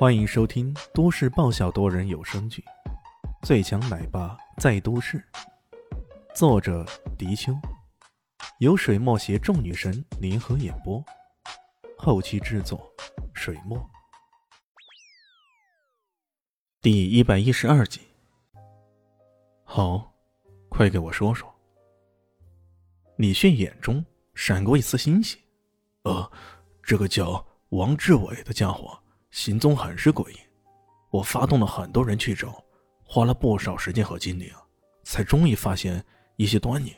欢迎收听都市爆笑多人有声剧《最强奶爸在都市》，作者：迪秋，由水墨携众女神联合演播，后期制作：水墨。第一百一十二集。好，快给我说说。李炫眼中闪过一丝欣喜。呃，这个叫王志伟的家伙。行踪很是诡异，我发动了很多人去找，花了不少时间和精力啊，才终于发现一些端倪。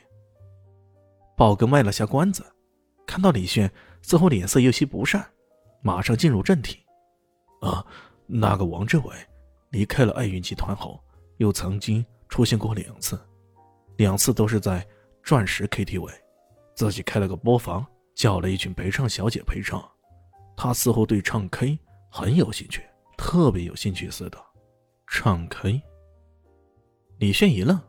宝哥卖了下关子，看到李炫似乎脸色有些不善，马上进入正题。啊，那个王志伟离开了爱运集团后，又曾经出现过两次，两次都是在钻石 KTV，自己开了个播房，叫了一群陪唱小姐陪唱，他似乎对唱 K。很有兴趣，特别有兴趣似的，唱 K。李炫一愣，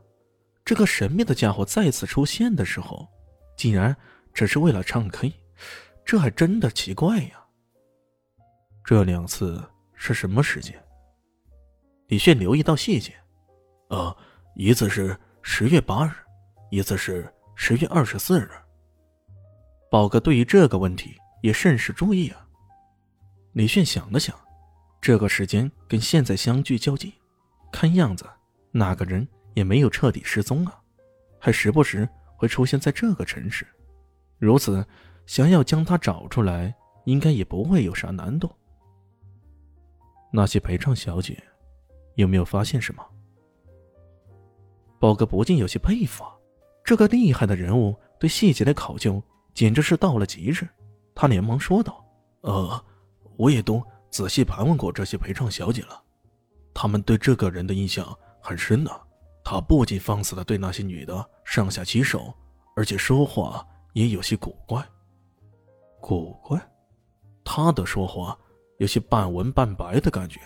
这个神秘的家伙再次出现的时候，竟然只是为了唱 K，这还真的奇怪呀。这两次是什么时间？李炫留意到细节，呃，一次是十月八日，一次是十月二十四日。宝哥对于这个问题也甚是注意啊。李炫想了想，这个时间跟现在相距较近，看样子那个人也没有彻底失踪啊，还时不时会出现在这个城市。如此，想要将他找出来，应该也不会有啥难度。那些陪唱小姐，有没有发现什么？宝哥不禁有些佩服啊，这个厉害的人物对细节的考究简直是到了极致。他连忙说道：“呃。”我也都仔细盘问过这些陪唱小姐了，他们对这个人的印象很深的。他不仅放肆的对那些女的上下其手，而且说话也有些古怪。古怪？他的说话有些半文半白的感觉，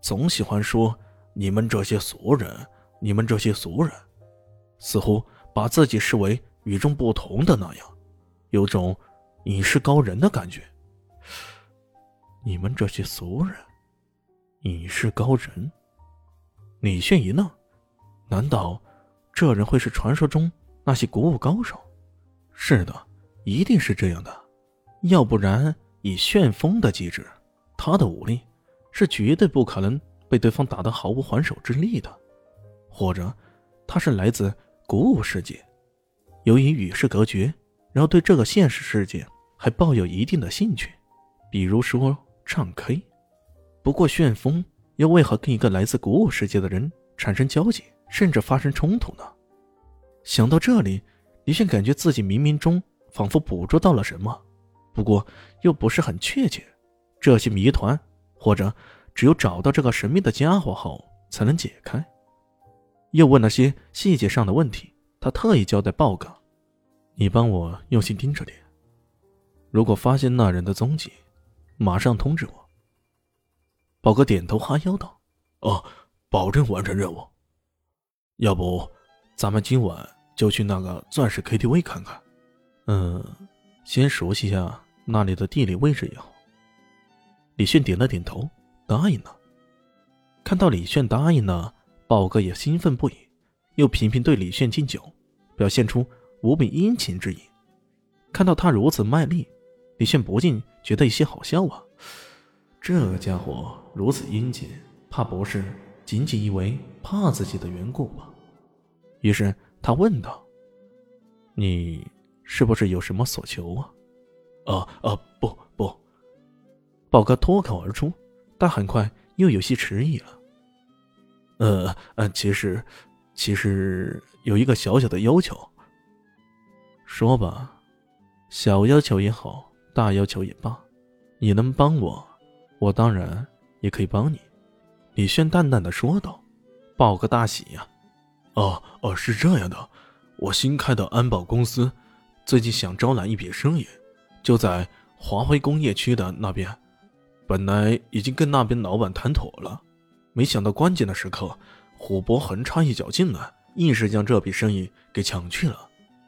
总喜欢说“你们这些俗人，你们这些俗人”，似乎把自己视为与众不同的那样，有种隐世高人的感觉。你们这些俗人，隐世高人。李炫一愣，难道这人会是传说中那些古武高手？是的，一定是这样的。要不然，以旋风的机制，他的武力是绝对不可能被对方打得毫无还手之力的。或者，他是来自古武世界，由于与世隔绝，然后对这个现实世界还抱有一定的兴趣，比如说。唱 K，不过旋风又为何跟一个来自古武世界的人产生交集，甚至发生冲突呢？想到这里，李炫感觉自己冥冥中仿佛捕捉到了什么，不过又不是很确切。这些谜团，或者只有找到这个神秘的家伙后才能解开。又问了些细节上的问题，他特意交代报告：“你帮我用心盯着点，如果发现那人的踪迹。”马上通知我。宝哥点头哈腰道：“哦，保证完成任务。要不，咱们今晚就去那个钻石 KTV 看看？嗯，先熟悉一下那里的地理位置也好。”李炫点了点头，答应了。看到李炫答应了，宝哥也兴奋不已，又频频对李炫敬酒，表现出无比殷勤之意。看到他如此卖力。李炫不禁觉得有些好笑啊！这个家伙如此殷勤，怕不是仅仅因为怕自己的缘故吧？于是他问道：“你是不是有什么所求啊？”“啊啊，不不。”宝哥脱口而出，但很快又有些迟疑了。“呃呃，其实，其实有一个小小的要求。”“说吧，小要求也好。”大要求也罢，你能帮我，我当然也可以帮你。”李轩淡淡的说道。报个大喜呀！哦哦，是这样的，我新开的安保公司，最近想招揽一笔生意，就在华辉工业区的那边。本来已经跟那边老板谈妥了，没想到关键的时刻，虎博横插一脚进来，硬是将这笔生意给抢去了。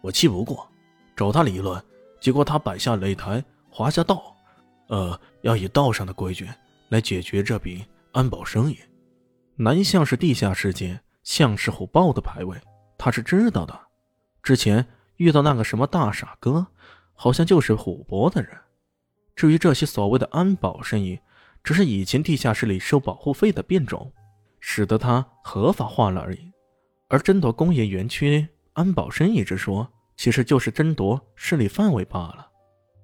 我气不过，找他理论，结果他摆下擂台。华夏道，呃，要以道上的规矩来解决这笔安保生意。南向是地下世界向氏虎豹的牌位，他是知道的。之前遇到那个什么大傻哥，好像就是虎博的人。至于这些所谓的安保生意，只是以前地下室里收保护费的变种，使得它合法化了而已。而争夺工业园区安保生意之说，其实就是争夺势力范围罢了。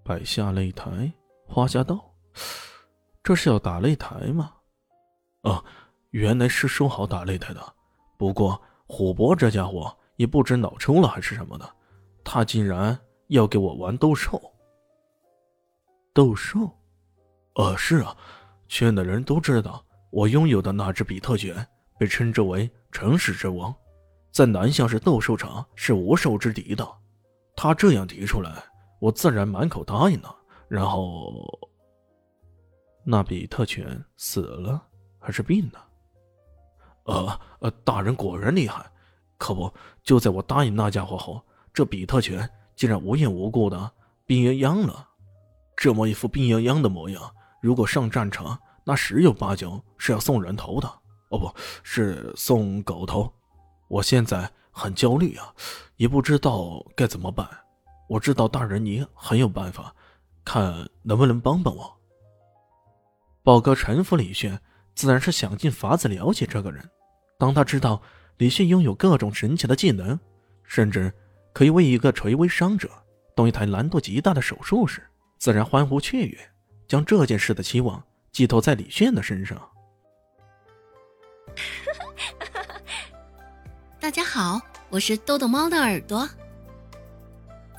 摆下擂台，花家道，这是要打擂台吗？啊，原来是说好打擂台的。不过虎博这家伙也不知脑抽了还是什么的，他竟然要给我玩斗兽。斗兽？呃，是啊，圈的人都知道我拥有的那只比特犬被称之为城市之王，在南向是斗兽场是无兽之敌的。他这样提出来。我自然满口答应了，然后，那比特犬死了还是病了？呃呃，大人果然厉害，可不就在我答应那家伙后，这比特犬竟然无缘无故的病殃殃了。这么一副病殃殃的模样，如果上战场，那十有八九是要送人头的。哦，不是送狗头。我现在很焦虑啊，也不知道该怎么办。我知道大人你很有办法，看能不能帮帮我。宝哥臣服李炫，自然是想尽法子了解这个人。当他知道李炫拥有各种神奇的技能，甚至可以为一个垂危伤者动一台难度极大的手术时，自然欢呼雀跃，将这件事的期望寄托在李炫的身上。大家好，我是豆豆猫的耳朵。